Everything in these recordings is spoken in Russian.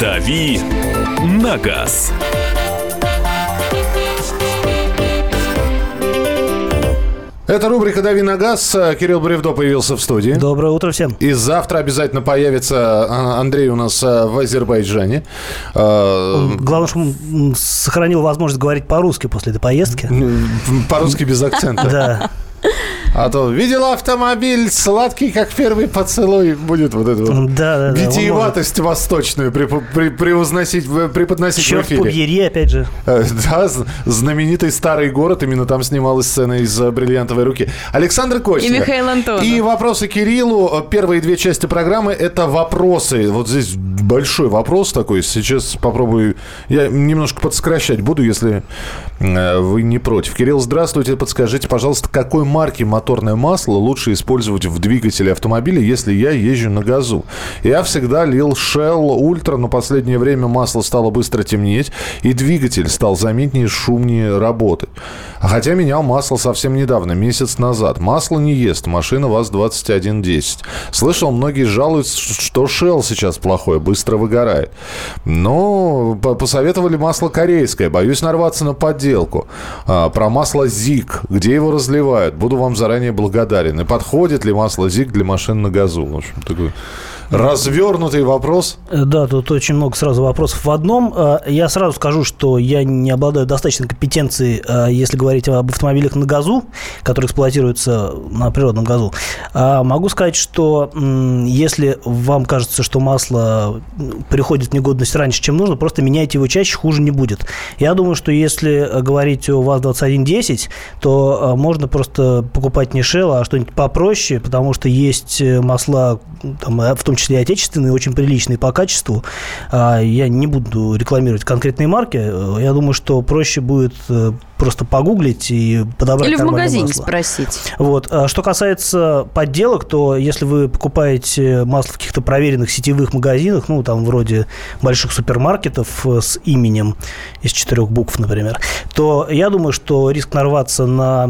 «Дави на газ». Это рубрика «Дави на газ». Кирилл Бревдо появился в студии. Доброе утро всем. И завтра обязательно появится а, Андрей у нас а, в Азербайджане. А, Главное, что он сохранил возможность говорить по-русски после этой поездки. По-русски без акцента. Да. А то видел автомобиль сладкий, как первый поцелуй. Будет вот это вот да, да, витиеватость да, восточную при, при, превозносить, преподносить Черт в эфире. Побьери, опять же. Э, да, знаменитый старый город. Именно там снималась сцена из «Бриллиантовой руки». Александр Костя. И Михаил Антонов. И вопросы Кириллу. Первые две части программы – это вопросы. Вот здесь большой вопрос такой. Сейчас попробую... Я немножко подсокращать буду, если э, вы не против. Кирилл, здравствуйте. Подскажите, пожалуйста, какой марки моторное масло лучше использовать в двигателе автомобиля, если я езжу на газу. Я всегда лил Shell Ultra, но последнее время масло стало быстро темнеть, и двигатель стал заметнее, шумнее работать. Хотя менял масло совсем недавно, месяц назад. Масло не ест, машина ВАЗ-2110. Слышал, многие жалуются, что Shell сейчас плохое, быстро выгорает. Но посоветовали масло корейское, боюсь нарваться на подделку. А, про масло ЗИК, где его разливают. Буду вам заранее благодарен. И подходит ли масло ЗИК для машин на газу? В общем, такой Развернутый вопрос. Э, да, тут очень много сразу вопросов в одном. Э, я сразу скажу, что я не обладаю достаточной компетенцией, э, если говорить об автомобилях на газу, которые эксплуатируются на природном газу. Могу сказать, что если вам кажется, что масло приходит в негодность раньше, чем нужно, просто меняйте его чаще, хуже не будет. Я думаю, что если говорить о ВАЗ-2110, то можно просто покупать не Shell, а что-нибудь попроще, потому что есть масла, там, в том числе числе отечественные, очень приличные по качеству. А, я не буду рекламировать конкретные марки. Я думаю, что проще будет э, просто погуглить и подобрать Или в магазине масло. спросить. Вот. А что касается подделок, то если вы покупаете масло в каких-то проверенных сетевых магазинах, ну, там, вроде больших супермаркетов э, с именем из четырех букв, например, то я думаю, что риск нарваться на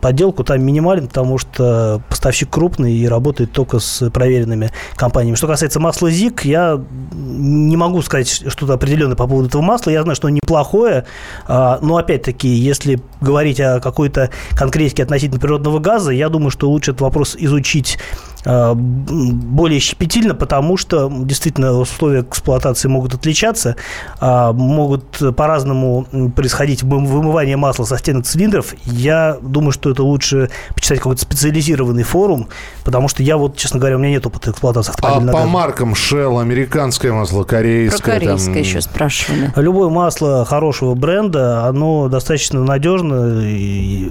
подделку там минимален, потому что поставщик крупный и работает только с проверенными компаниями. Что касается масла ЗИК, я не могу сказать что-то определенное по поводу этого масла. Я знаю, что оно неплохое, а, но, опять-таки, если говорить о какой-то конкретике относительно природного газа, я думаю, что лучше этот вопрос изучить более щепетильно, потому что действительно условия эксплуатации могут отличаться, а, могут по-разному происходить вымывание масла со стенок цилиндров. Я думаю, что это лучше почитать какой-то специализированный форум, потому что я вот, честно говоря, у меня нет опыта эксплуатации автомобиля. А по маркам Shell, американское масло, корейское? Про корейское там... еще спрашивали. Любое масло хорошего бренда, оно достаточно надежно и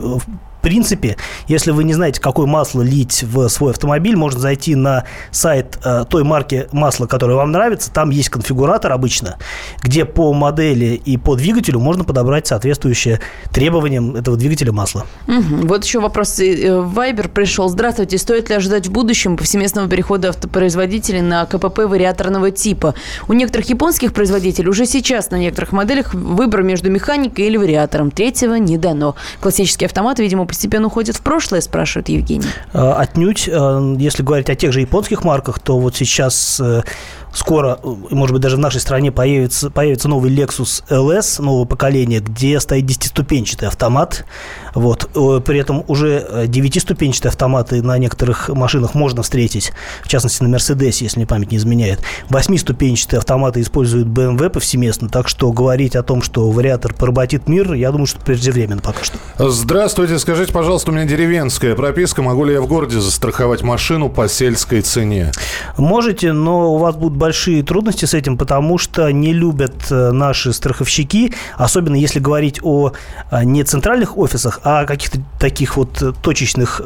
принципе, если вы не знаете, какое масло лить в свой автомобиль, можно зайти на сайт э, той марки масла, которая вам нравится. Там есть конфигуратор обычно, где по модели и по двигателю можно подобрать соответствующее требованиям этого двигателя масло. Угу. Вот еще вопрос. Вайбер пришел. Здравствуйте. Стоит ли ожидать в будущем повсеместного перехода автопроизводителей на КПП вариаторного типа? У некоторых японских производителей уже сейчас на некоторых моделях выбор между механикой или вариатором. Третьего не дано. Классические автоматы, видимо, постепенно уходит в прошлое, спрашивает Евгений? Э, отнюдь. Э, если говорить о тех же японских марках, то вот сейчас э, скоро, может быть, даже в нашей стране появится, появится новый Lexus LS нового поколения, где стоит 10-ступенчатый автомат. Вот. При этом уже 9-ступенчатые автоматы на некоторых машинах можно встретить, в частности, на Mercedes, если мне память не изменяет. 8-ступенчатые автоматы используют BMW повсеместно, так что говорить о том, что вариатор поработит мир, я думаю, что преждевременно пока что. Здравствуйте, скажите, пожалуйста, у меня деревенская прописка, могу ли я в городе застраховать машину по сельской цене? Можете, но у вас будут большие трудности с этим, потому что не любят э, наши страховщики, особенно если говорить о э, не центральных офисах, а каких-то таких вот э, точечных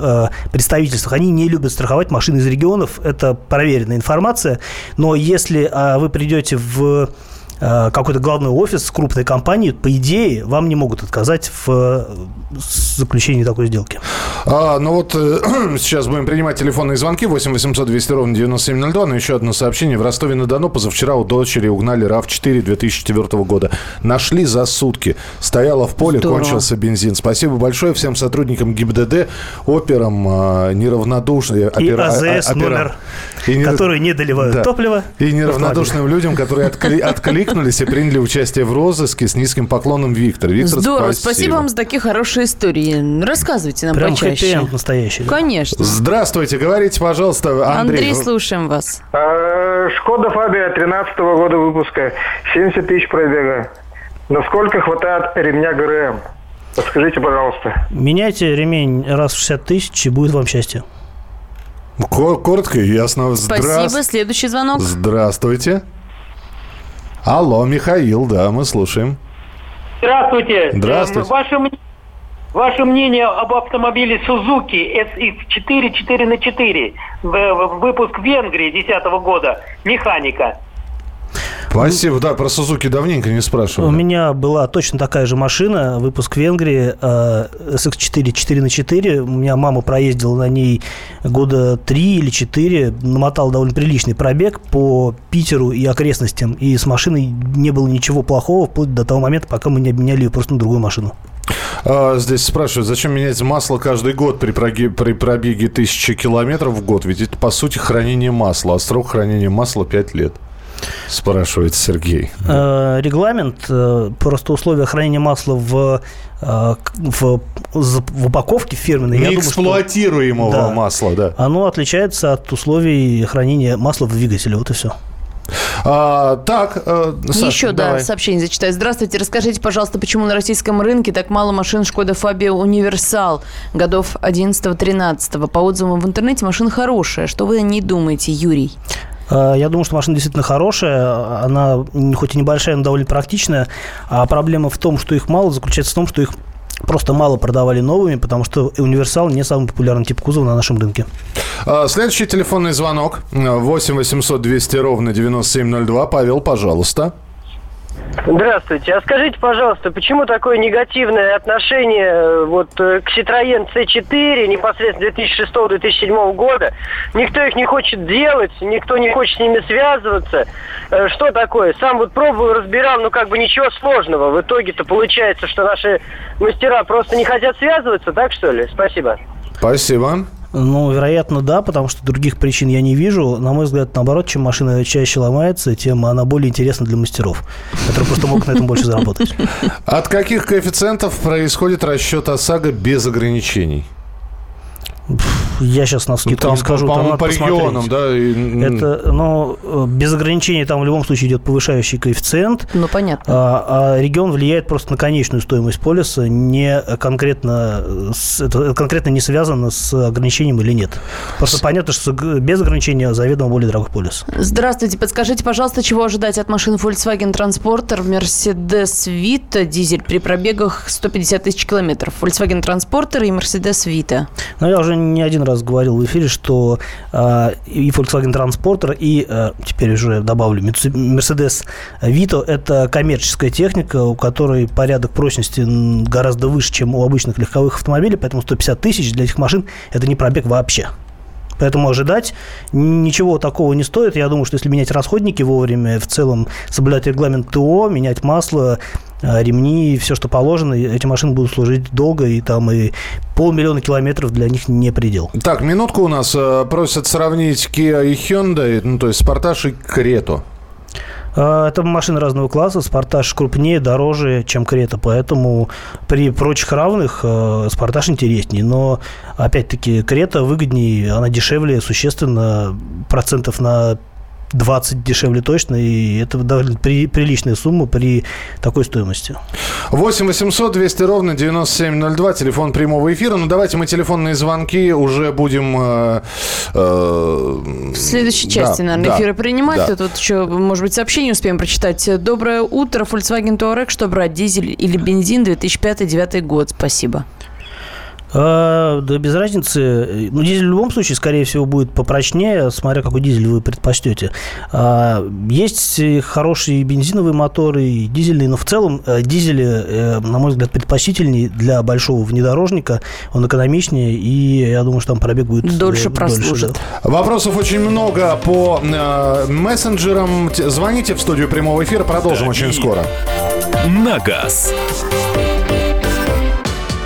представительствах. Они не любят страховать машины из регионов, это проверенная информация, но если вы придете в какой-то главный офис крупной компании, по идее, вам не могут отказать в э, заключении такой сделки. А, ну вот э, сейчас будем принимать телефонные звонки 8 800 200 ровно 9702. Но еще одно сообщение. В Ростове-на-Дону позавчера у дочери угнали RAV4 2004 года. Нашли за сутки. Стояла в поле, Здорово. кончился бензин. Спасибо большое всем сотрудникам ГИБДД, операм, э, неравнодушным. И опера- АЗС а- опера- номер, и нерав- которые не доливают Да. топливо. И неравнодушным людям, которые откли- откликнулись и приняли участие в розыске с низким поклоном Виктор. Виктор, Здорово, спасибо вам за такие хорошие истории. Рассказывайте нам Прям почаще. хэппи-энд настоящий. да. Конечно. Здравствуйте, говорите, пожалуйста, Андрей. Андрей, слушаем вас. Э, Шкода Фабия 13 года выпуска, 70 тысяч пробега. Насколько хватает ремня ГРМ? Подскажите, пожалуйста. Меняйте ремень раз в 60 тысяч, и будет вам счастье. Ко- Коротко и ясно. Спасибо. Здра- Следующий звонок. Здравствуйте. Алло, Михаил, да, мы слушаем. Здравствуйте. Здравствуйте. Эм, Ваше, м- ваше мнение об автомобиле Suzuki SX4 4 на 4 выпуск Венгрии 2010 года, механика. Спасибо, да, про Сузуки давненько не У спрашивал. меня была точно такая же машина, выпуск Венгрии, э, SX4 4 на 4 У меня мама проездила на ней года 3 или 4, намотала довольно приличный пробег по Питеру и окрестностям. И с машиной не было ничего плохого, вплоть до того момента, пока мы не обменяли ее просто на другую машину. А, здесь спрашивают, зачем менять масло каждый год при, проги- при пробеге тысячи километров в год? Ведь это, по сути, хранение масла, а срок хранения масла 5 лет. Спрашивает Сергей. Э, Регламент, э, просто условия хранения масла в, э, в, в упаковке фирменной. я думаю, что- Неэксплуатируемого Да. масла, да. Оно отличается от условий хранения масла в двигателе. Вот и все. А, так, э, Саша, Еще, да, давай. сообщение зачитаю. Здравствуйте, расскажите, пожалуйста, почему на российском рынке так мало машин Шкода Фабия Универсал годов 11-13? По отзывам в интернете машина хорошая. Что вы о ней думаете, Юрий? Э, Я думаю, что машина действительно хорошая. Она хоть и небольшая, но довольно практичная. А проблема в том, что их мало, заключается в том, что их просто мало продавали новыми, потому что универсал не самый популярный тип кузова на нашем рынке. А, Следующий телефонный звонок. 8 800 200 ровно 9702. Павел, пожалуйста. Здравствуйте. А скажите, пожалуйста, почему такое негативное отношение э, вот э, к Citroёn C4 непосредственно 2006-2007 года? Никто их не хочет делать, никто не хочет с ними связываться. Э, Что такое? Сам вот пробовал, разбирал, ну как бы ничего сложного. В итоге-то получается, что наши мастера просто не хотят связываться, так что ли? Спасибо. Спасибо. Ну, вероятно, да, потому что других причин я не вижу. На мой взгляд, наоборот, чем машина чаще ломается, тем она более интересна для мастеров, которые просто могут на этом больше заработать. От каких коэффициентов происходит расчет ОСАГО без ограничений? Я сейчас на скидку не скажу. там по-моему, надо по регионам, да? и, Это, ну, без ограничений там в любом случае идет повышающий коэффициент. Ну, понятно. А, а регион влияет просто на конечную стоимость полиса, не конкретно, с- это конкретно не связано с ограничением или нет. Просто понятно, что без ограничения заведомо более дорогой полис. Здравствуйте, подскажите, пожалуйста, чего ожидать от машины Volkswagen Transporter, Mercedes Vito, дизель при пробегах 150 тысяч километров? Volkswagen Transporter и Mercedes Vito. Но я уже не один раз говорил в эфире, что а, и Volkswagen Transporter, и а, теперь уже добавлю Mercedes Vito – это коммерческая техника, у которой порядок прочности гораздо выше, чем у обычных легковых автомобилей, поэтому 150 тысяч для этих машин – это не пробег вообще. Поэтому ожидать ничего такого не стоит. Я думаю, что если менять расходники вовремя, в целом соблюдать регламент ТО, менять масло, ремни и все, что положено, эти машины будут служить долго, и там и полмиллиона километров для них не предел. Так, минутку у нас э, просят сравнить Kia и Hyundai, ну, то есть Спартаж и Крету. А, Это машины разного класса. Спартаж крупнее, дороже, чем Крета. Поэтому при прочих равных э, Спартаж интереснее. Но, опять-таки, Крета выгоднее, она дешевле существенно, процентов на 20 дешевле точно. И это довольно при- приличная сумма при такой стоимости. 8 800 200 ровно 9702, телефон прямого эфира. Ну, давайте мы телефонные звонки уже будем... э, э, В следующей да, части, наверное, да, эфира принимать. да. Тут еще, может быть, сообщение успеем прочитать. Доброе утро. Volkswagen Touareg. Что брать, дизель или бензин? 2005-2009 год. Спасибо. А, да без разницы. Ну, дизель в любом случае, скорее всего, будет попрочнее, смотря какой дизель вы предпочтете. А, есть хорошие бензиновые моторы и дизельные, но в целом э, дизели, э, на мой взгляд, предпочтительнее для большого внедорожника. Он экономичнее, и я думаю, что там пробег будет э, Дольше прослужит. да. Вопросов очень много по э, мессенджерам. Звоните в студию прямого эфира, продолжим Дави. очень скоро. На газ.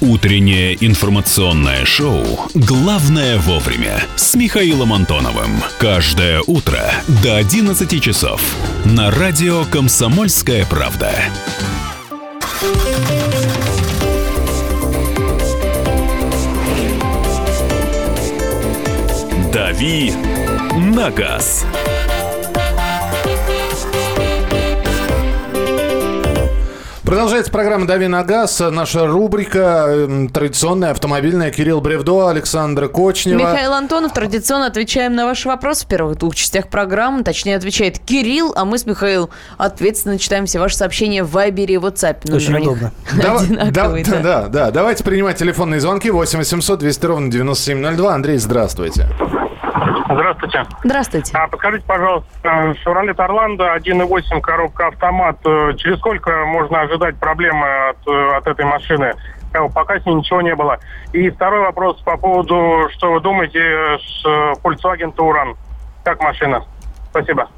Утреннее информационное шоу «Главное вовремя» с Михаилом Антоновым. Каждое утро до 11 часов на радио «Комсомольская правда». «Дави на газ». Продолжается программа «Дави на газ». Наша рубрика э, традиционная, автомобильная. Кирилл Бревдо, Александр Кочнева. Михаил Антонов, традиционно отвечаем на ваши вопросы в первых двух частях программы. Точнее, отвечает Кирилл, а мы с Михаилом ответственно читаем все ваши сообщения в Вайбере и WhatsApp. Очень удобно. Давай- одинаковый, да, да. да, да. Давайте принимать телефонные звонки. 8 800 200 ровно 9702. Андрей, здравствуйте. Здравствуйте. Здравствуйте. А подскажите, пожалуйста, Chevrolet Орландо 1.8 коробка автомат. э, Через сколько можно ожидать проблемы от, э, от этой машины? Э, Пока с ней ничего не было. И второй вопрос по поводу, что вы думаете с Volkswagen Touran? Как машина? Спасибо.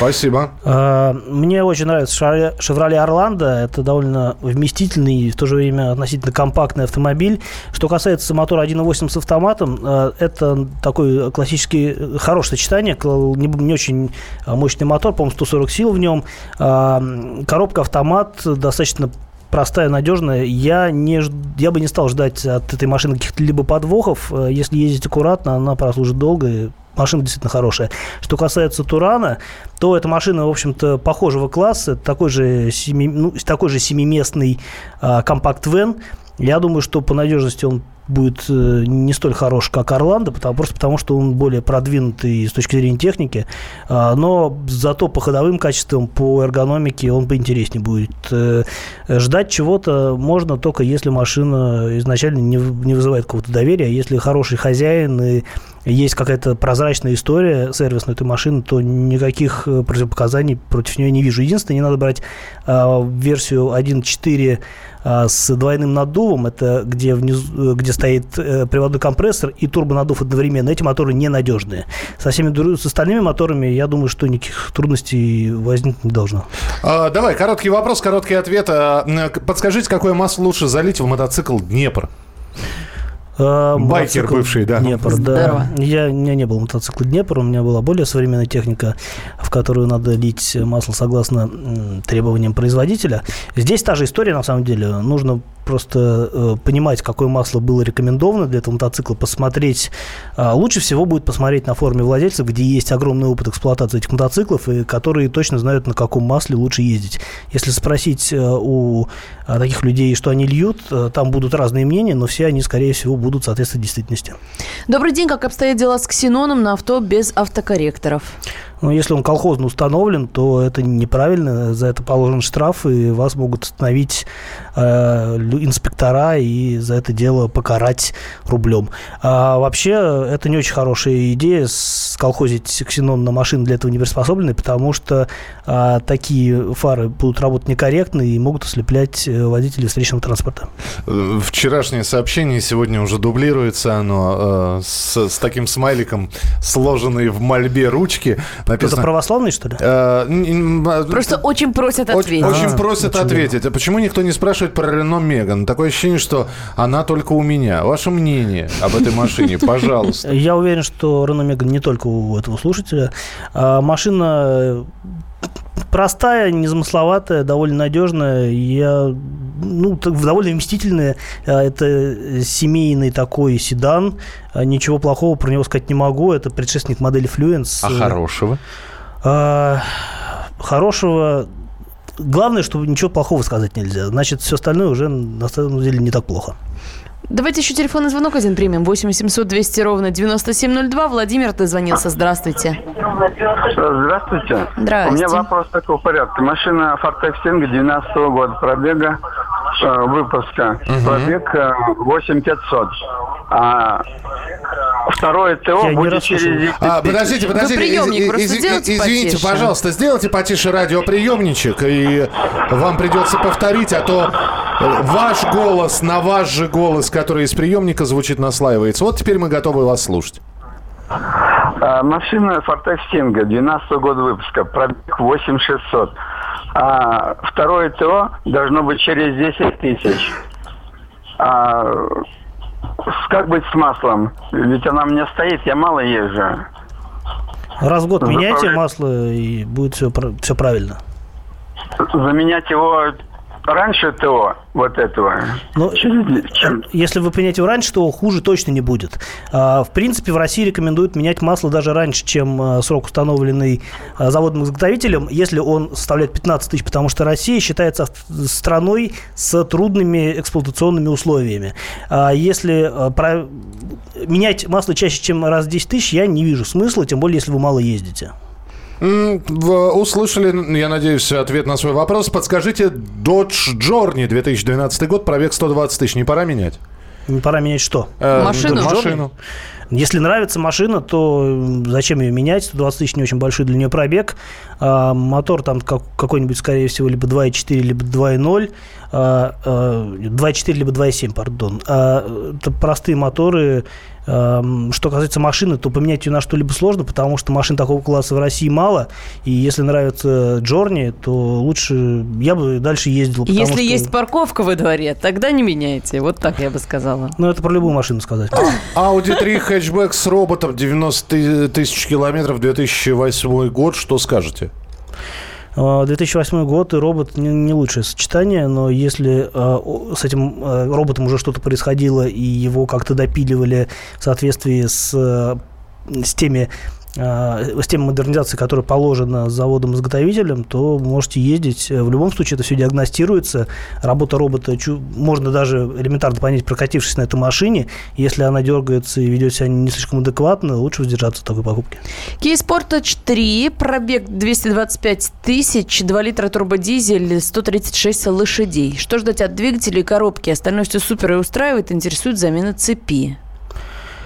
Спасибо. А, Мне очень нравится Шевроле- Орландо. Это довольно вместительный и в то же время относительно компактный автомобиль. Что касается мотора 1.8 с автоматом, э, это такой классический э, хорошее сочетание. Не, очень а, мощный мотор, по-моему, 140 сил в нем. А, Коробка автомат достаточно простая, надежная. Я, не, я бы не стал ждать от этой машины каких-то либо подвохов. Э, Если ездить аккуратно, она прослужит долго. и Машина действительно хорошая. Что касается Турана, то эта машина, в общем-то, похожего класса. Такой же, семи, ну, такой же семиместный а, компакт-вен. Я думаю, что по надежности он будет э, не столь хорош, как Орландо, потому, просто потому, что он более продвинутый с точки зрения техники, а, но зато по ходовым качествам, по эргономике он поинтереснее будет. Э, Ждать чего-то можно только если машина изначально не, не вызывает какого-то доверия, а если хороший хозяин и есть какая-то прозрачная история сервисной этой машины, то никаких э, противопоказаний против нее не вижу. Единственное, не надо брать а, версию 1.4 а, с двойным наддувом, это где, внизу, э, где стоит э, приводной компрессор и турбонаддув одновременно. Эти моторы ненадежные. Со всеми с остальными моторами, я думаю, что никаких трудностей возникнуть не должно. А, давай, короткий вопрос, короткий ответ. А, подскажите, какое масло лучше залить в мотоцикл Днепр? А, Байкер мотоцикл бывший, да. Днепр, Здорово. да. Я, у меня не было мотоцикла Днепр, у меня была более современная техника, в которую надо лить масло согласно требованиям производителя. Здесь та же история, на самом деле. Нужно просто э, понимать, какое масло было рекомендовано для этого мотоцикла, посмотреть. а, лучше всего будет посмотреть на форуме владельцев, где есть огромный опыт эксплуатации этих мотоциклов, и которые точно знают, на каком масле лучше ездить. Если спросить э, у а, таких людей, что они льют, э, там будут разные мнения, но все они, скорее всего, будут соответствовать действительности. Добрый день. Как обстоят дела с ксеноном на авто без автокорректоров? Но если он колхозно установлен, то это неправильно, за это положен штраф, и вас могут остановить э, инспектора и за это дело покарать рублем. А вообще, это не очень хорошая идея колхозить ксенон на машины для этого не приспособлены, потому что а, такие фары будут работать некорректно и могут ослеплять э, водителей встречного транспорта. Вчерашнее сообщение сегодня уже дублируется. Оно э, с, с таким смайликом, сложенной в мольбе ручки. Это Написано... православный, что ли? э, н- Просто очень просят ответить. очень А, просят ответить. А почему никто не спрашивает про Рено Меган? Такое ощущение, что она только у меня. Ваше мнение об этой машине, пожалуйста. Я уверен, что Renault Megane не только у этого слушателя. А, машина простая, незамысловатая, довольно надежная. Я, ну, так, довольно вместительная. А, Это семейный такой седан. А, Ничего плохого про него сказать не могу. Это предшественник модели Fluence. А хорошего? А, хорошего... Главное, чтобы ничего плохого сказать нельзя. Значит, все остальное уже на самом деле не так плохо. Давайте еще телефонный звонок один примем. 8 800 200 ровно 9702. Владимир, ты звонился. Здравствуйте. Здравствуйте. Здравствуйте. У меня вопрос такого порядка. Машина Ford Extinga 12 года пробега, э, выпуска. Пробег э, 8500. А второе ТО Я будет через 10 А, подождите, подождите. Из- из- сделайте извините, потише. пожалуйста, сделайте потише радиоприемничек, и вам придется повторить, а то э, ваш голос на ваш же голос, который из приемника звучит, наслаивается. Вот теперь мы готовы вас слушать. А, машина Ford Extinga 12 года выпуска. Пробег 8600. А второе ТО должно быть через 10 тысяч. А, как быть с маслом? Ведь она у меня стоит, я мало езжу. Раз в год Заправлять. меняйте масло, и будет все, все правильно. заменять его раньше ТО, вот этого. Ну, чем- Если вы поменяете его раньше, то хуже точно не будет. А, В принципе, в России рекомендуют менять масло даже раньше, чем а, срок, установленный а, заводом-изготовителем, если он составляет 15 тысяч, потому что Россия считается страной с трудными эксплуатационными условиями. Если про- менять масло чаще, чем раз в 10 тысяч, я не вижу смысла, тем более, если вы мало ездите. Услышали, я надеюсь, ответ на свой вопрос. Подскажите, Dodge Journey 2012 год, пробег 120 тысяч, не пора менять? Не пора менять что? Э, Машину? Машину. Если нравится машина, то зачем ее менять? 120 тысяч не очень большой для нее пробег. А, мотор там как- какой-нибудь, скорее всего, либо 2.4, либо 2.0. А, а, 2.4, либо 2.7, пардон. А, это простые моторы. А, Что касается машины, то поменять ее на что-либо сложно, потому что машин такого класса в России мало. И если нравится Джорни, то лучше я бы дальше ездил. Если что- есть парковка во дворе, тогда не меняйте. Вот так я бы сказала. Ну, это про любую машину сказать. Audi 3 хэтчбэк с роботом 90 тысяч километров 2008 год. Что скажете? А, 2008 год и робот не, лучшее сочетание, но если а, с этим а, роботом уже что-то происходило и его как-то допиливали в соответствии с, а, с теми а, с тем модернизацией, которая положена заводом-изготовителем, то можете ездить. В любом случае это все диагностируется. Работа робота можно даже элементарно понять, прокатившись на этой машине. Если она дергается и ведет себя не слишком адекватно, лучше воздержаться от такой покупки. Kia Sportage 3, пробег 225 тысяч, 2 литра турбодизель, 136 лошадей. Что ждать от двигателя и коробки? Остальное все супер и устраивает, интересует замена цепи.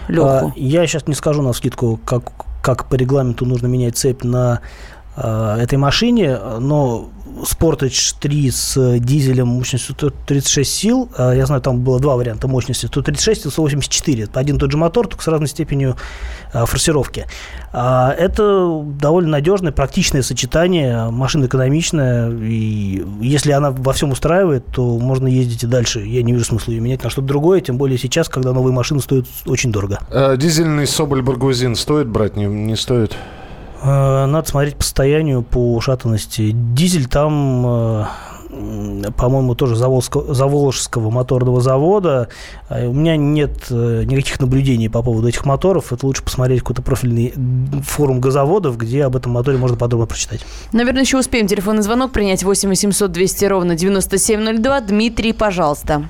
Леху. А, Я сейчас не скажу на скидку, как, как по регламенту нужно менять цепь на а, этой машине, но Sportage 3 с дизелем мощностью 136 сил, а, я знаю, там было два варианта мощности, 136 и 184. Это один и тот же мотор, только с разной степенью а, форсировки. А, Это довольно надежное, практичное сочетание, машина экономичная, и если она во всем устраивает, то можно ездить и дальше. Я не вижу смысла ее менять на что-то другое, тем более сейчас, когда новые машины стоят очень дорого. Э, Дизельный Соболь Баргузин стоит брать, не, не стоит? Э, Надо смотреть по состоянию, по ушатанности. Дизель там, э, по-моему, тоже Заволжского, Заволжского моторного завода. А У меня нет э, никаких наблюдений по поводу этих моторов. Это лучше посмотреть какой-то профильный форум газоводов, где об этом моторе можно подробно прочитать. Наверное, еще успеем телефонный звонок принять 8 800 200 ровно 9702. Дмитрий, пожалуйста.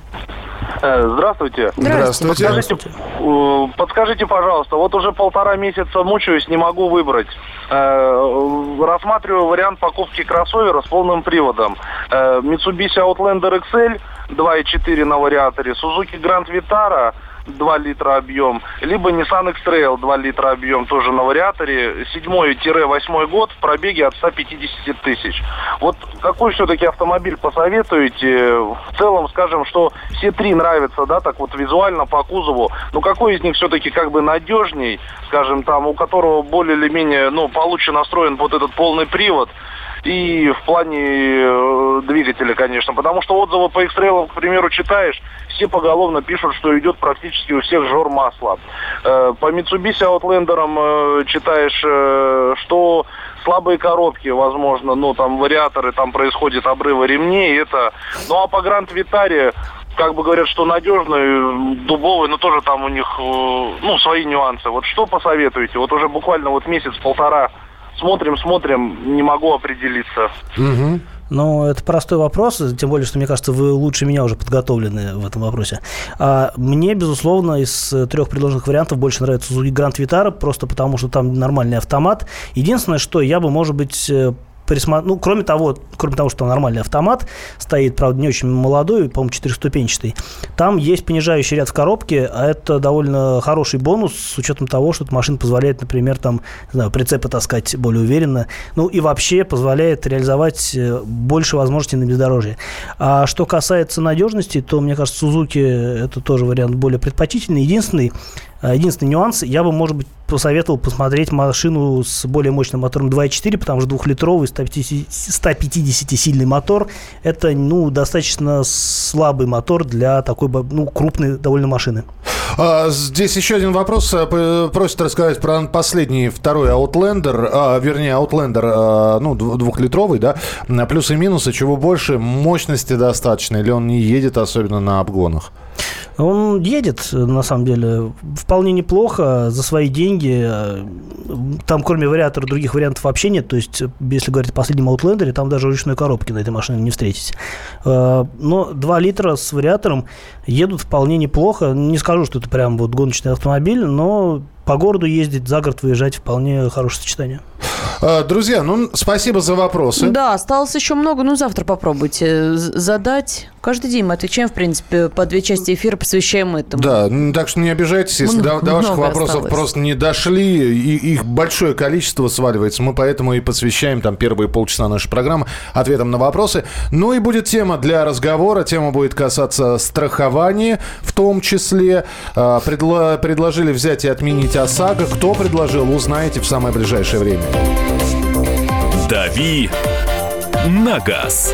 Э, Здравствуйте. Здравствуйте. Подскажите, э, подскажите, пожалуйста, вот уже полтора месяца мучаюсь, не могу выбрать. Э, Рассматриваю вариант покупки кроссовера с полным приводом. Mitsubishi Outlander XL 2.4 на вариаторе, Suzuki Grand Vitara 2 литра объем, либо Nissan X-Trail 2 литра объем, тоже на вариаторе, 7-8 год в пробеге от 150 тысяч. Вот какой все-таки автомобиль посоветуете? В целом, скажем, что все три нравятся, да, так вот визуально по кузову. Но какой из них все-таки как бы надежней, скажем, там, у которого более или менее, ну, получше настроен вот этот полный привод, и в плане э, двигателя, конечно. Потому что отзывы по X-Trail, к примеру, читаешь, все поголовно пишут, что идет практически у всех жор масла. Э, по Mitsubishi Outlander э, читаешь, что слабые коробки, возможно, ну, там, вариаторы, там происходят обрывы ремней, это... Ну, а по Гранд Витаре как бы говорят, что надежный, дубовый, но тоже там у них, ну, свои нюансы. Вот что посоветуете? Вот уже буквально вот месяц-полтора смотрим, смотрим, не могу определиться. Мгм. Ну, это простой вопрос, тем более, что, мне кажется, вы лучше меня уже подготовлены в этом вопросе. А мне, безусловно, из э, трех предложенных вариантов больше нравится Suzuki Grand Vitara, просто потому что там нормальный автомат. Единственное, что я бы, может быть, присма- ну, кроме того, кроме того, что нормальный автомат стоит, правда, не очень молодой, по-моему, четырехступенчатый, там есть понижающий ряд в коробке, а это довольно хороший бонус с учетом того, что эта машина позволяет, например, там, не знаю, прицепы таскать более уверенно, ну и вообще позволяет реализовать э, больше возможностей на бездорожье. А что касается надежности, то, мне кажется, Suzuki это тоже вариант более предпочтительный. Единственный, единственный нюанс, я бы, может быть, посоветовал посмотреть машину с более мощным мотором 2.4, потому что двухлитровый 150-сильный мотор – это, ну, достаточно слабый мотор для такой, ну, крупной довольно машины. А, Здесь еще один вопрос. А, п- Просят рассказать про последний, второй Outlander, а, вернее, Outlander, а, ну, дв- двухлитровый, да, плюсы и минусы, чего больше, мощности достаточно, или он не едет, особенно на обгонах? Он едет, на самом деле, вполне неплохо за свои деньги. Там, кроме вариатора, других вариантов вообще нет. То есть, если говорить о последнем Outlander, там даже ручной коробки на этой машине не встретите. Э, Но 2 литра с вариатором едут вполне неплохо. Не скажу, что это прям вот гоночный автомобиль, но по городу ездить, за город выезжать вполне хорошее сочетание. А, Друзья, ну, спасибо за вопросы. Да, осталось еще много, ну завтра попробуйте з- задать. Каждый день мы отвечаем, в принципе, по две части эфира посвящаем этому. Да, м, так что не обижайтесь, если Много- до, до ваших вопросов осталось. просто не дошли, и их большое количество сваливается. Мы поэтому и посвящаем там первые полчаса нашей программы ответам на вопросы. Ну и будет тема для разговора. Тема будет касаться страхования, в том числе. А, предла- предложили взять и отменить ОСАГО. Кто предложил, узнаете в самое ближайшее время. «Дави на газ».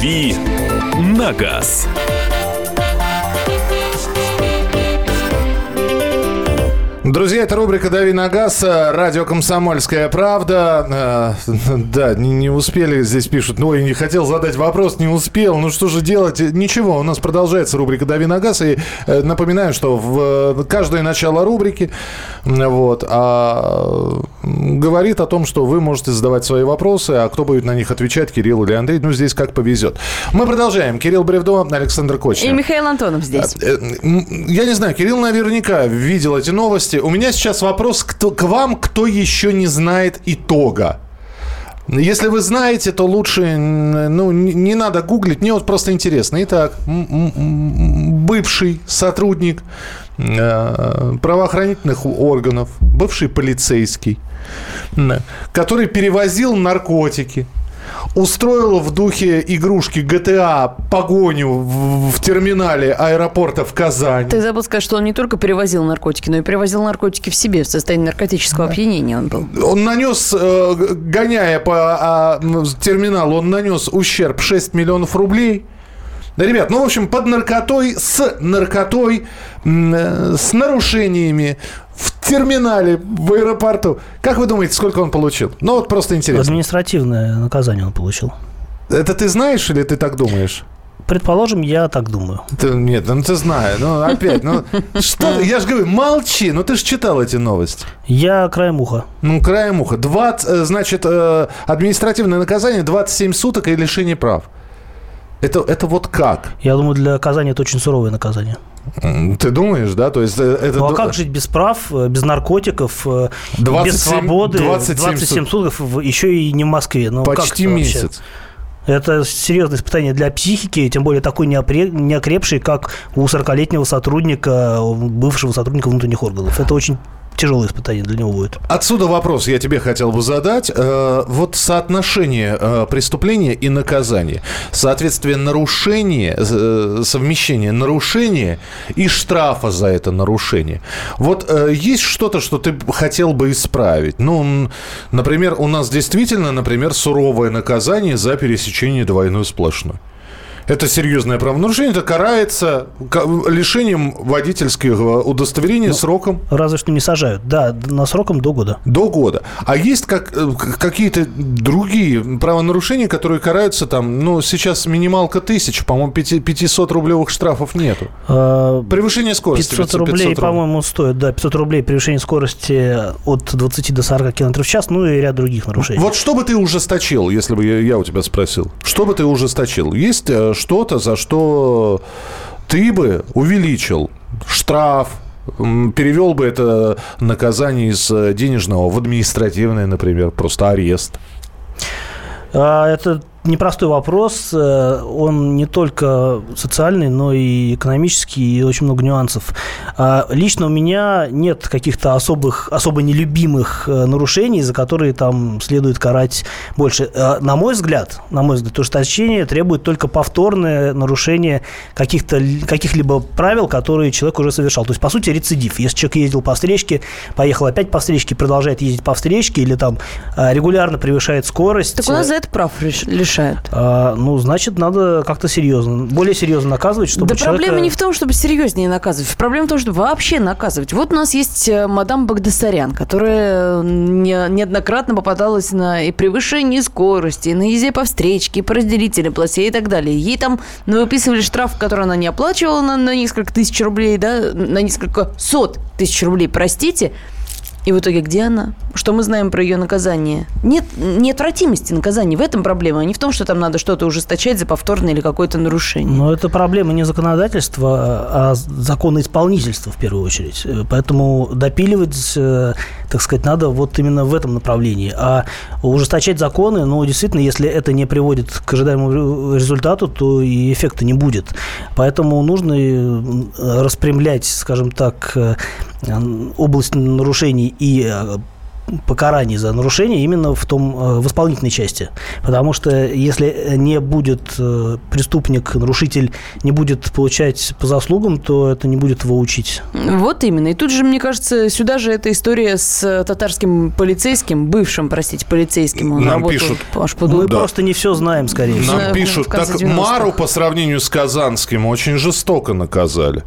«Дави на газ». Друзья, это рубрика «Дави на газ», э, радио «Комсомольская правда». Э, Да, не, не успели, здесь пишут, ну, я не хотел задать вопрос, не успел, ну что же делать? Ничего, у нас продолжается рубрика «Дави на газ», и э, напоминаю, что в э, каждое начало рубрики вот, а, говорит о том, что вы можете задавать свои вопросы, а кто будет на них отвечать, Кирилл или Андрей, ну, здесь как повезет. Мы продолжаем. Кирилл Бревдо, Александр И Кочнев. Михаил Антонов здесь. Э, м, Я не знаю, Кирилл наверняка видел эти новости. У меня сейчас вопрос кто, к вам, кто еще не знает итога. Если вы знаете, то лучше, ну, не, надо гуглить, мне вот просто интересно. Итак, бывший сотрудник э, правоохранительных органов, бывший полицейский, который перевозил наркотики, устроил в духе игрушки GTA погоню в, в терминале аэропорта в Казани. Ты забыл сказать, что он не только перевозил наркотики, но и перевозил наркотики в себе. В состоянии наркотического опьянения он был. Он нанес, э, гоняя по а, терминалу, он нанес ущерб 6 миллионов рублей. Да, ребят, ну, в общем, под наркотой, с наркотой, э, с нарушениями в терминале в аэропорту. Как вы думаете, сколько он получил? Ну, вот просто интересно. Административное наказание он получил. Это ты знаешь или ты так думаешь? Предположим, я так думаю. Ты- нет, ну ты знаешь, ну опять, ну что, я же говорю, молчи, ну ты же читал эти новости. Я краем уха. Ну, краем уха. 20, э, значит, э, административное наказание 27 суток и лишение прав. Это, это вот как? Я думаю, для Казани это очень суровое наказание. Ты думаешь, да? То есть э, это... Ну а как жить без прав, э, без наркотиков, э, 27 без свободы, 27 27, сутков, в- еще и не в Москве? Ну, как Почти это вообще? месяц. Это серьезное испытание для психики, тем более такой неокрепший, как у 40-летнего сотрудника, бывшего сотрудника внутренних органов. Это очень тяжелое испытание для него будет. Отсюда вопрос я тебе хотел бы задать. Э, вот соотношение э, преступления и наказания. Соответствие нарушения, э, совмещение нарушения и штрафа за это нарушение. Вот есть что-то, что ты хотел бы исправить? Ну, например, у нас действительно, например, суровое наказание за пересечение двойной сплошной. Это серьезное правонарушение. Это карается лишением водительского удостоверения ну, сроком. Разве что не сажают. Да, на сроком до года. До года. А есть как, э, какие-то другие правонарушения, которые караются там, ну, сейчас минималка тысяч, по-моему, 500 рублевых штрафов нету. А, превышение скорости. 500 рублей, 500 по-моему, стоит, да, 500 рублей превышение скорости от 20 до 40 км в час, ну и ряд других нарушений. Вот что бы ты ужесточил, если бы я, я у тебя спросил? Что бы ты ужесточил? Есть э, что-то, за что ты бы увеличил штраф, перевел бы это наказание из денежного в административное, например, просто арест? А, это непростой вопрос. Э, он не только социальный, но и экономический, и очень много нюансов. А, лично у меня нет каких-то особых, особо нелюбимых э, нарушений, за которые там следует карать больше. Э, на мой взгляд, на мой взгляд, ужесточение требует только повторное нарушение каких-то, каких-либо правил, которые человек уже совершал. То есть, по сути, рецидив. Если человек ездил по встречке, поехал опять по встречке, продолжает ездить по встречке или там регулярно превышает скорость. Так у нас за это прав лишь решают? А, ну, значит, надо как-то серьезно, более серьезно наказывать, чтобы Да человека... проблема не в том, чтобы серьезнее наказывать. Проблема в том, чтобы вообще наказывать. Вот у нас есть э, мадам Багдасарян, которая неоднократно попадалась на и превышение скорости, и на езде по встречке, и по разделительной полосе и так далее. Ей там ну, выписывали штраф, который она не оплачивала на, на несколько тысяч рублей, да, на несколько сот тысяч рублей, простите, и в итоге где она? Что мы знаем про ее наказание? Нет неотвратимости наказания. В этом проблема, а не в том, что там надо что-то ужесточать за повторное или какое-то нарушение. Но это проблема не законодательства, а законоисполнительства в первую очередь. Поэтому допиливать, э, так сказать, надо вот именно в этом направлении. А ужесточать законы, ну, действительно, если это не приводит к ожидаемому результату, то и эффекта не будет. Поэтому нужно э, распрямлять, скажем так, э, область нарушений и э, покараний за нарушение именно в том э, в исполнительной части, потому что если не будет э, преступник, нарушитель не будет получать по заслугам, то это не будет его учить. Вот именно. И тут же мне кажется, сюда же эта история с татарским полицейским, бывшим, простите, полицейским. Он Нам пишут. Аж под... Мы да. просто не все знаем, скорее всего. Нам пишут, так Мару по сравнению с Казанским очень жестоко наказали.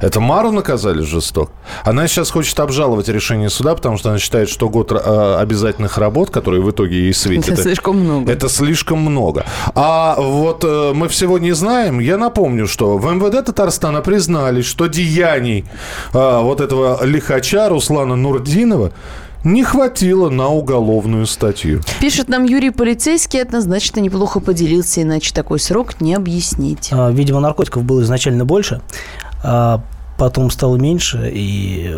Это Мару наказали жестоко. Она сейчас хочет обжаловать решение суда, потому что она считает, что год э, обязательных работ, которые в итоге ей светят... Это слишком много. Это слишком много. А вот э, мы всего не знаем. Я напомню, что в МВД Татарстана признались, что деяний э, вот этого лихача Руслана Нурдинова не хватило на уголовную статью. Пишет нам Юрий Полицейский, однозначно неплохо поделился, иначе такой срок не объяснить. А, видимо, наркотиков было изначально больше. А потом стало меньше, и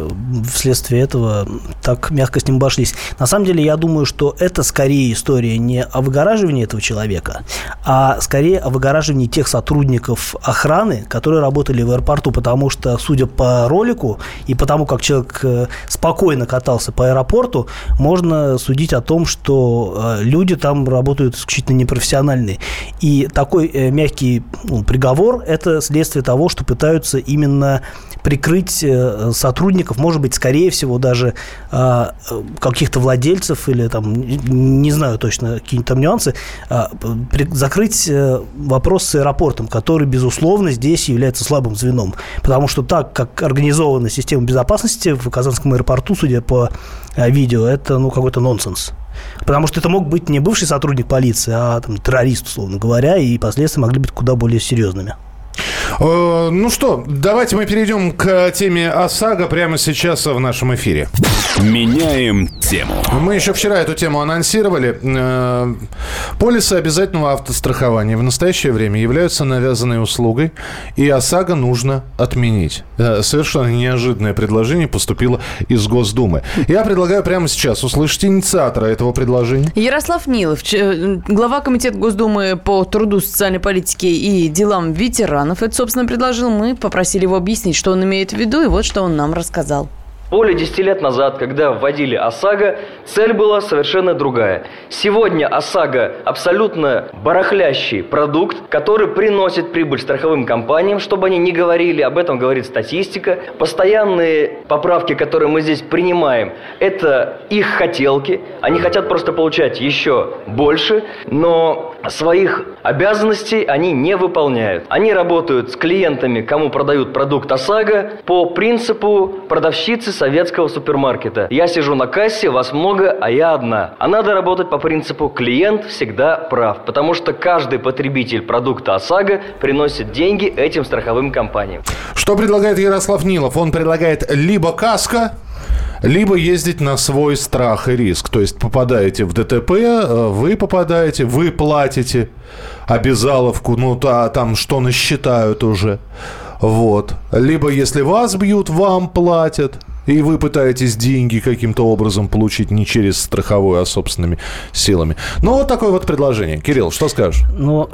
вследствие этого так мягко с ним обошлись. На самом деле, я думаю, что это скорее история не о выгораживании этого человека, а скорее о выгораживании тех сотрудников охраны, которые работали в аэропорту, потому что, судя по ролику и потому, как человек э, спокойно катался по аэропорту, можно судить о том, что э, люди там работают исключительно непрофессиональные. И такой э, мягкий ну, приговор – это следствие того, что пытаются именно прикрыть э, сотрудников, может быть, скорее всего, даже а, каких-то владельцев или там, не знаю точно, какие-то там нюансы, а, закрыть э, вопрос с аэропортом, который, безусловно, здесь является слабым звеном. Потому что так, как организована система безопасности в Казанском аэропорту, судя по э, видео, это ну, какой-то нонсенс. Потому что это мог быть не бывший сотрудник полиции, а там, террорист, условно говоря, и последствия могли быть куда более серьезными. Э, ну что, давайте мы перейдем к теме ОСАГО прямо сейчас в нашем эфире. Меняем тему. Мы еще вчера эту тему анонсировали. Э, полисы обязательного автострахования в настоящее время являются навязанной услугой, и ОСАГО нужно отменить. Э, совершенно неожиданное предложение поступило из Госдумы. Я предлагаю прямо сейчас услышать инициатора этого предложения. Ярослав Нилов, глава Комитета Госдумы по труду, социальной политике и делам ветеранов. Это, собственно, предложил. Мы попросили его объяснить, что он имеет в виду, и вот что он нам рассказал. Более 10 лет назад, когда вводили ОСАГО, цель была совершенно другая. Сегодня ОСАГО абсолютно барахлящий продукт, который приносит прибыль страховым компаниям, чтобы они не говорили, об этом говорит статистика. Постоянные поправки, которые мы здесь принимаем, это их хотелки. Они хотят просто получать еще больше, но своих обязанностей они не выполняют. Они работают с клиентами, кому продают продукт ОСАГО, по принципу продавщицы советского супермаркета. Я сижу на кассе, вас много, а я одна. А надо работать по принципу клиент всегда прав, потому что каждый потребитель продукта ОСАГО приносит деньги этим страховым компаниям. Что предлагает Ярослав Нилов? Он предлагает либо каска, либо ездить на свой страх и риск. То есть попадаете в ДТП, э, вы попадаете, вы платите обязаловку, ну та, там что насчитают уже. Вот. Либо если вас бьют, вам платят. И вы пытаетесь деньги каким-то образом получить не через страховую, а собственными силами. Ну, вот такое вот предложение. Кирилл, что скажешь? Ну,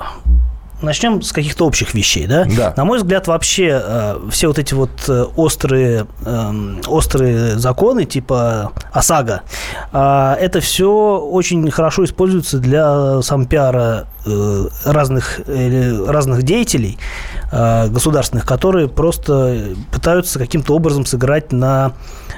начнем с каких-то общих вещей, да? Да. На мой взгляд, вообще э, все вот эти вот э, острые, э, острые законы типа ОСАГО, э, это все очень хорошо используется для сампиара разных, э, разных деятелей э, государственных, которые просто пытаются каким-то образом сыграть на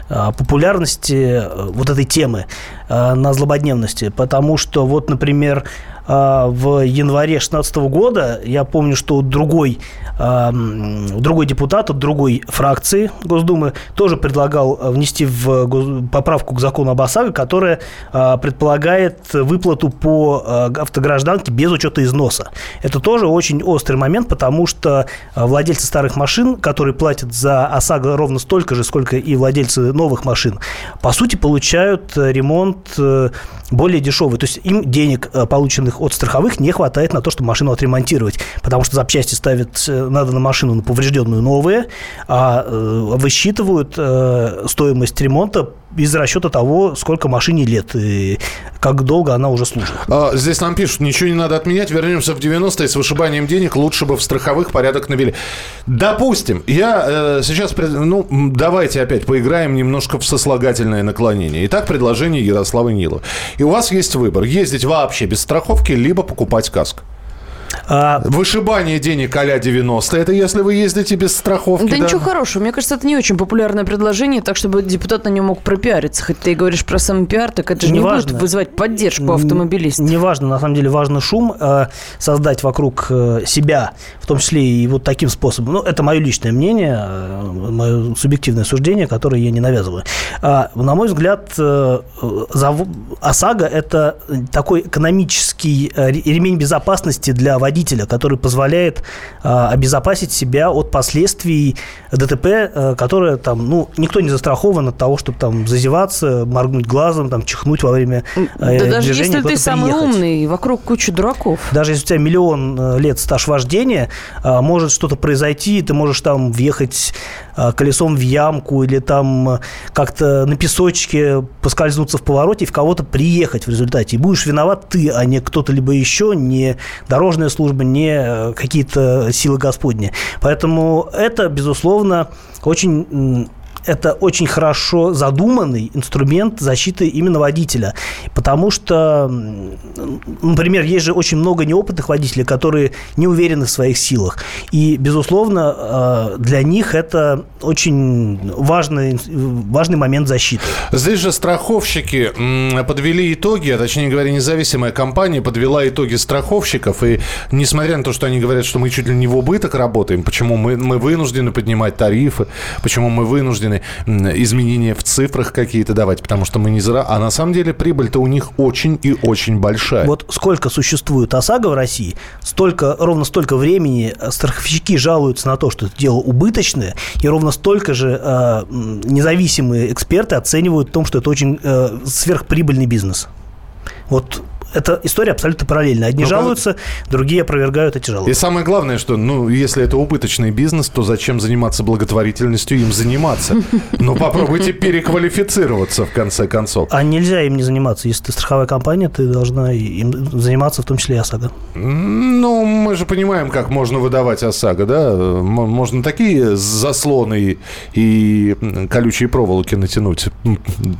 э, популярности вот этой темы, на злободневности. Потому что вот, например, в январе 2016 года я помню, что другой, другой депутат от другой фракции Госдумы тоже предлагал внести в поправку к закону об ОСАГО, которая предполагает выплату по автогражданке без учета износа. Это тоже очень острый момент, потому что э, владельцы старых машин, которые платят за ОСАГО ровно столько же, сколько и владельцы новых машин, по сути, получают э, ремонт э, более дешевый. То есть им денег, э, полученных от страховых, не хватает на то, чтобы машину отремонтировать, потому что запчасти ставят, надо на машину на поврежденную новые, а высчитывают стоимость ремонта из расчета того, сколько машине лет и как долго она уже служит. А, Здесь нам пишут, ничего не надо отменять, вернемся в 90-е с вышибанием денег, лучше бы в страховых порядок навели. Допустим, я э, сейчас, ну, давайте опять поиграем немножко в сослагательное наклонение. Итак, предложение Ярослава Нилова. И у вас есть выбор, ездить вообще без страховки, либо покупать каск. А, Вышибание денег а 90 это если вы ездите без страховки. Да, ничего хорошего. Мне кажется, это не очень популярное предложение, так чтобы депутат на нем мог пропиариться. Хоть ты и говоришь про самопиар, так это же не Неважно. будет вызывать поддержку автомобилистов. Неважно, на самом деле важно шум э, создать вокруг э, себя, в том числе и вот таким способом. Ну, это мое личное мнение, э, мое субъективное суждение, которое я не навязываю. А, на мой взгляд, э, зав- ОСАГО – это такой экономический э, ре- ремень безопасности для водителя, который позволяет э, обезопасить себя от последствий ДТП, э, которое там, ну, никто не застрахован от того, чтобы там зазеваться, моргнуть глазом, там, чихнуть во время э, Да даже движения, если ты самый приехать. умный, вокруг куча дураков. Даже если у тебя миллион э, лет стаж вождения, а, может что-то произойти, ты можешь там въехать а, колесом в ямку или там э, как-то на песочке поскользнуться в повороте и в кого-то приехать в результате. И будешь виноват ты, а не кто-то либо еще, не дорожная служба, не э, какие-то силы Господни. Поэтому это, безусловно, очень это очень хорошо задуманный инструмент защиты именно водителя. Потому что, например, есть же очень много неопытных водителей, которые не уверены в своих силах. И, безусловно, э, для них это очень важный, важный момент защиты. Здесь же страховщики подвели итоги, а точнее говоря, независимая компания подвела итоги страховщиков. И несмотря на то, что они говорят, что мы чуть ли не в убыток работаем, почему мы, мы вынуждены поднимать тарифы, почему мы вынуждены м, изменения в цифрах какие-то давать, потому что мы не зара... А на самом деле прибыль-то у них очень и очень большая. Вот сколько существует ОСАГО в России, столько, ровно столько времени страховщики жалуются на то, что это дело убыточное, и ровно столько же э, независимые эксперты оценивают в том, что это очень э, сверхприбыльный бизнес. Вот эта история абсолютно параллельная. Одни Ну, жалуются, другие опровергают эти И жалобы. самое главное, что, ну, если это убыточный бизнес, то зачем заниматься благотворительностью, им заниматься? Ну, попробуйте переквалифицироваться, в конце концов. А нельзя им не заниматься. Если ты страховая компания, ты должна им заниматься, в том числе и ОСАГО. Ну, мы же понимаем, как можно выдавать ОСАГО, да? Можно такие заслоны и колючие проволоки натянуть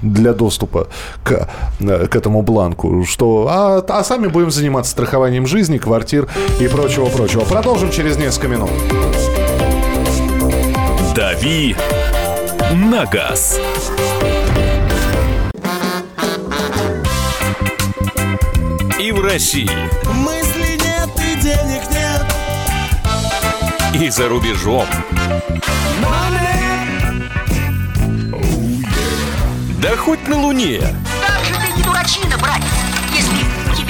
для доступа к, э, к этому бланку, что... А, а сами будем заниматься страхованием жизни, квартир и прочего-прочего. Продолжим через несколько минут. «Дави на газ». И в России, Мысли нет и денег нет. и за рубежом. Да хоть на Луне. Как же ты не дурачина, братец,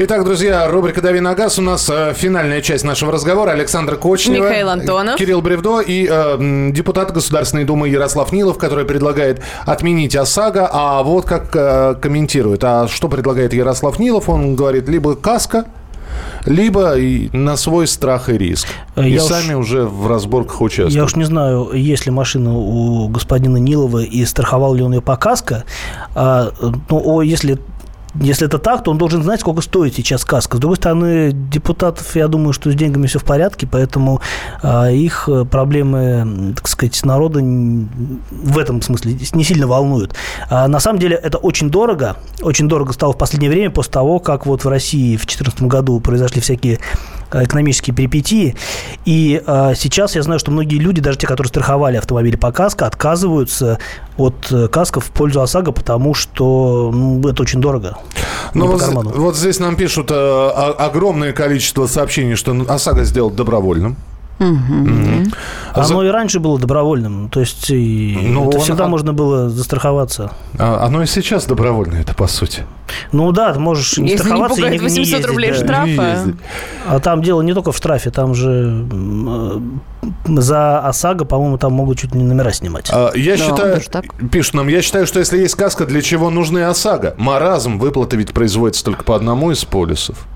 Итак, друзья, рубрика «Дави на газ». У нас э, финальная часть нашего разговора. Александр Кочнева. Михаил Антонов. Кирилл Бревдо и э, депутат Государственной Думы Ярослав Нилов, который предлагает отменить ОСАГО. А вот как э, комментирует. А что предлагает Ярослав Нилов? Он говорит, либо каска, либо и на свой страх и риск. Э, И я уж- сами уже в разборках участвуют. Я уж не знаю, есть ли машина у господина Нилова и страховал ли он ее по каско. А, ну, о, если если это так, то он должен знать, сколько стоит сейчас каска. С другой стороны, депутатов, я думаю, что с деньгами все в порядке, поэтому а, их э, проблемы, м, так сказать, народа в этом смысле не сильно волнуют. А, на самом деле это очень дорого. Очень дорого стало в последнее время после того, как вот в России в 2014 году произошли всякие экономические перипетии. И э, сейчас я знаю, что многие люди, даже те, которые страховали автомобили по каско, отказываются от э, каска в пользу ОСАГО, потому что ну, это очень дорого. Ну, вот, вот здесь нам пишут э, огромное количество сообщений, что ОСАГО сделал добровольным. Мгм. Оно и раньше было добровольным. То есть и Ну, это он- всегда а- можно было застраховаться. А, Оно и сейчас добровольное, это по сути. Ну да, ты можешь не Если не страховаться и пугает не, не 800 ездить, рублей да. штрафа. Не. А там дело не только в штрафе, там же э, за ОСАГО, по-моему, там могут чуть ли не номера снимать. А, Я Да, считаю, пишут нам, я считаю, что если есть каска, для чего нужны ОСАГО? Маразм, выплаты ведь производятся только по одному из полисов.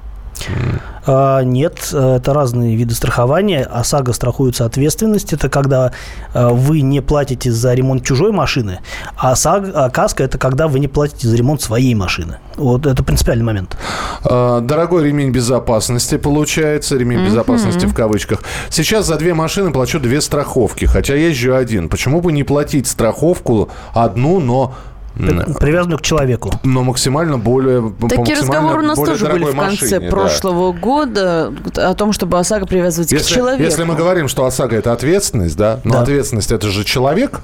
А, Нет, это разные виды страхования. ОСАГО страхуется ответственность. Это когда э, вы не платите за ремонт чужой машины, а ОСАГО, а каска – это когда вы не платите за ремонт своей машины. Вот это принципиальный момент. А, Дорогой ремень безопасности получается, ремень безопасности в кавычках. Сейчас за две машины плачу две страховки, хотя езжу один. Почему бы не платить страховку одну, но Привязанную к человеку. но максимально более Такие разговоры у нас тоже были в конце машине, да. прошлого года о том, чтобы ОСАГО привязывать к Если, человеку. если мы говорим, что ОСАГО это ответственность, да, но Да. ответственность это же человек,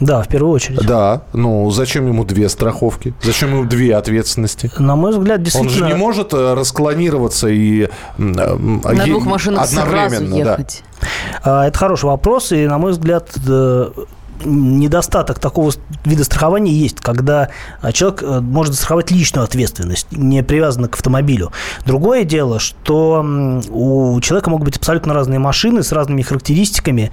Да, в первую очередь. да, ну зачем ему две страховки, зачем ему две ответственности? На мой взгляд, Он действительно... же не может э, расклонироваться и м, э, На е- двух машинах сразу одновременно, да. ехать. А, Это хороший вопрос, и, на мой взгляд, э, недостаток такого вида страхования есть, когда а, человек э, может застраховать личную ответственность, не привязанную к автомобилю. Другое дело, что у человека могут быть абсолютно разные машины с разными характеристиками,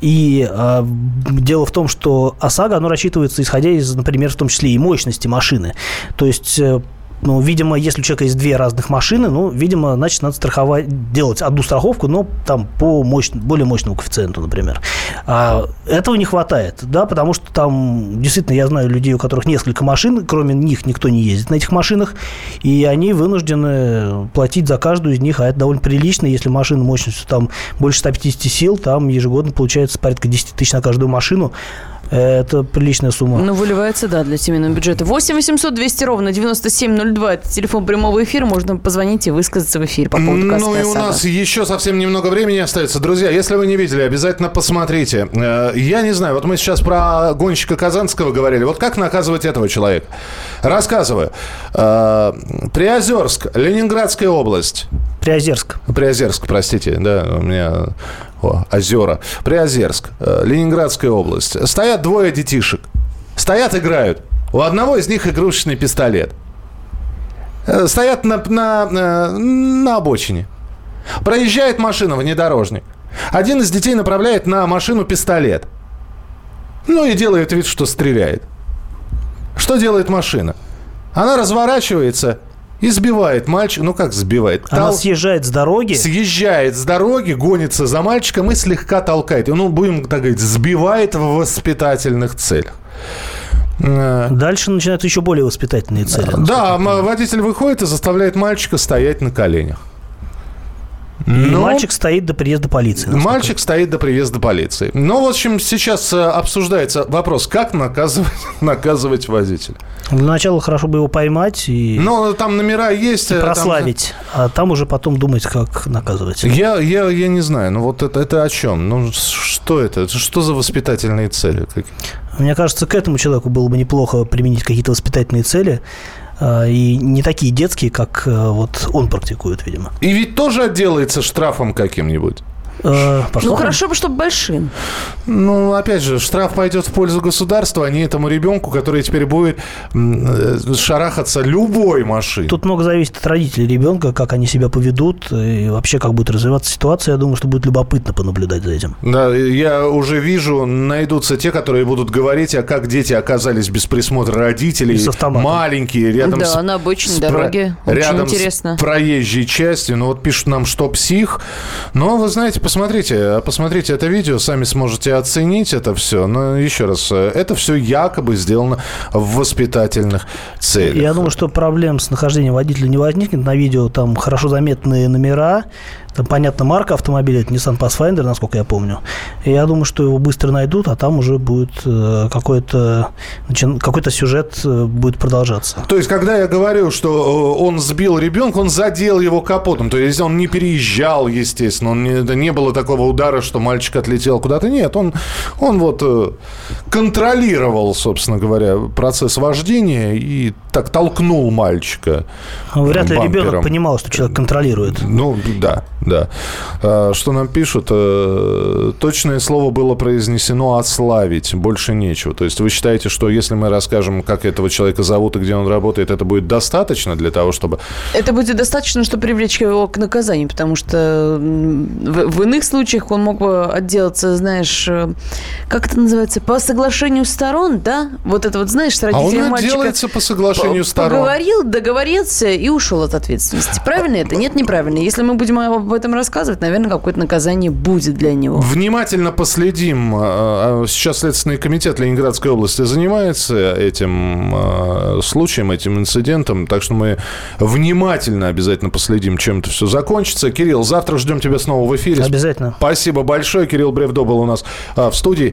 и а, дело в том, что ОСАГО, оно рассчитывается исходя из, например, в том числе и мощности машины. То есть э, ну, видимо, если у человека есть две разных машины, ну, видимо, значит, надо страховать, делать одну страховку, но там по мощ- более мощному коэффициенту, например. А этого не хватает, да, потому что там, действительно, я знаю людей, у которых несколько машин, кроме них никто не ездит на этих машинах, и они вынуждены платить за каждую из них, а это довольно прилично, если машина мощностью там больше 150 сил, там ежегодно получается порядка 10 тысяч на каждую машину, Это приличная сумма. Ну, выливается, да, для семейного бюджета. 8 800 200 ровно 9702. Это телефон прямого эфира. Можно позвонить и высказаться в эфире по поводу Ну «Каспия и у Сага». нас еще совсем немного времени остается. Друзья, если вы не видели, обязательно посмотрите. Э, Я не знаю, вот мы сейчас про гонщика Казанского говорили. Вот как наказывать этого человека? Рассказываю. Э, Приозерск, Ленинградская область. Приозерск. Приозерск, простите, да, у меня озера. Приозерск, э, Ленинградская область. Стоят двое детишек. Стоят, играют. У одного из них игрушечный пистолет. Э, Стоят на, на, э, на обочине. Проезжает машина, внедорожник. Один из детей направляет на машину пистолет. Ну и делает вид, что стреляет. Что делает машина? Она разворачивается и сбивает мальчика. Ну как сбивает? Она Тол- съезжает с дороги. съезжает с дороги, гонится за мальчиком и слегка толкает. Ну, будем так говорить, сбивает в воспитательных целях. Э, Дальше начинают еще более воспитательные цели. Да, водитель выходит и заставляет мальчика стоять на коленях. Но- мальчик стоит до приезда полиции. насколько Мальчик стоит до приезда полиции. Ну, в общем, сейчас э, обсуждается вопрос, как наказывать, наказывать водителя. Для начала хорошо бы его поймать и, Ну, там номера есть. и э, там- прославить, а там уже потом думать, как наказывать. Я, я, я не знаю, ну вот это, это о чем? Ну, что это? Что за воспитательные цели? Мне кажется, к этому человеку было бы неплохо применить какие-то воспитательные цели, и не такие детские, как э, вот он практикует, видимо. И ведь тоже отделается штрафом каким-нибудь. Э, по Ну, хорошо бы, чтобы большим. Ну, опять же, штраф пойдет в пользу государства, а не этому ребенку, который теперь будет э, шарахаться любой машиной. Тут много зависит от родителей ребенка, как они себя поведут и вообще как будет развиваться ситуация. Я думаю, что будет любопытно понаблюдать за этим. Да, я уже вижу, найдутся те, которые будут говорить, а как дети оказались без присмотра родителей, И с автоматом. маленькие, рядом Да, с, на обочине с про- дороги. Очень рядом интересно. с проезжей частью. Ну вот пишут нам, что псих. Но вы знаете, посмотрите, посмотрите это видео, сами сможете оценить это все. Но еще раз, это все якобы сделано в воспитательных целях. Я думаю, что проблем с нахождением водителя не возникнет. На видео там хорошо заметные номера, там понятно марка автомобиля, это Nissan Pathfinder, насколько я помню. И я думаю, что его быстро найдут, а там уже будет э, какой-то какой-то сюжет э, будет продолжаться. То есть, когда я говорю, что э, он сбил ребенка, он задел его капотом. То есть, он не переезжал, естественно. Он не, не было такого удара, что мальчик отлетел куда-то. Нет, он, он вот контролировал, собственно говоря, процесс вождения и так толкнул мальчика. Вряд ли бампером. ребенок понимал, что человек контролирует. Ну, да, да. А, Что нам пишут? Э, Точное слово было произнесено «ославить». Больше нечего. То есть вы считаете, что если мы расскажем, как этого человека зовут и где он работает, это будет достаточно для того, чтобы... Это будет достаточно, чтобы привлечь его к наказанию, потому что в, в иных случаях он мог бы отделаться, знаешь, э, как это называется, по соглашению сторон, да? Вот это вот, знаешь, с А он родителями мальчика... отделается по соглашению П- сторон. Поговорил, договорился и ушел от ответственности. Правильно это? Нет, неправильно. Если мы будем об этом рассказывать, наверное, какое-то наказание будет для него. Внимательно последим. А, а Сейчас Следственный комитет Ленинградской области занимается этим а, случаем, этим инцидентом. Так что мы внимательно обязательно последим, чем это все закончится. Кирилл, завтра ждем тебя снова в эфире. Обязательно. Спасибо большое. Кирилл Бревдо был у нас в студии.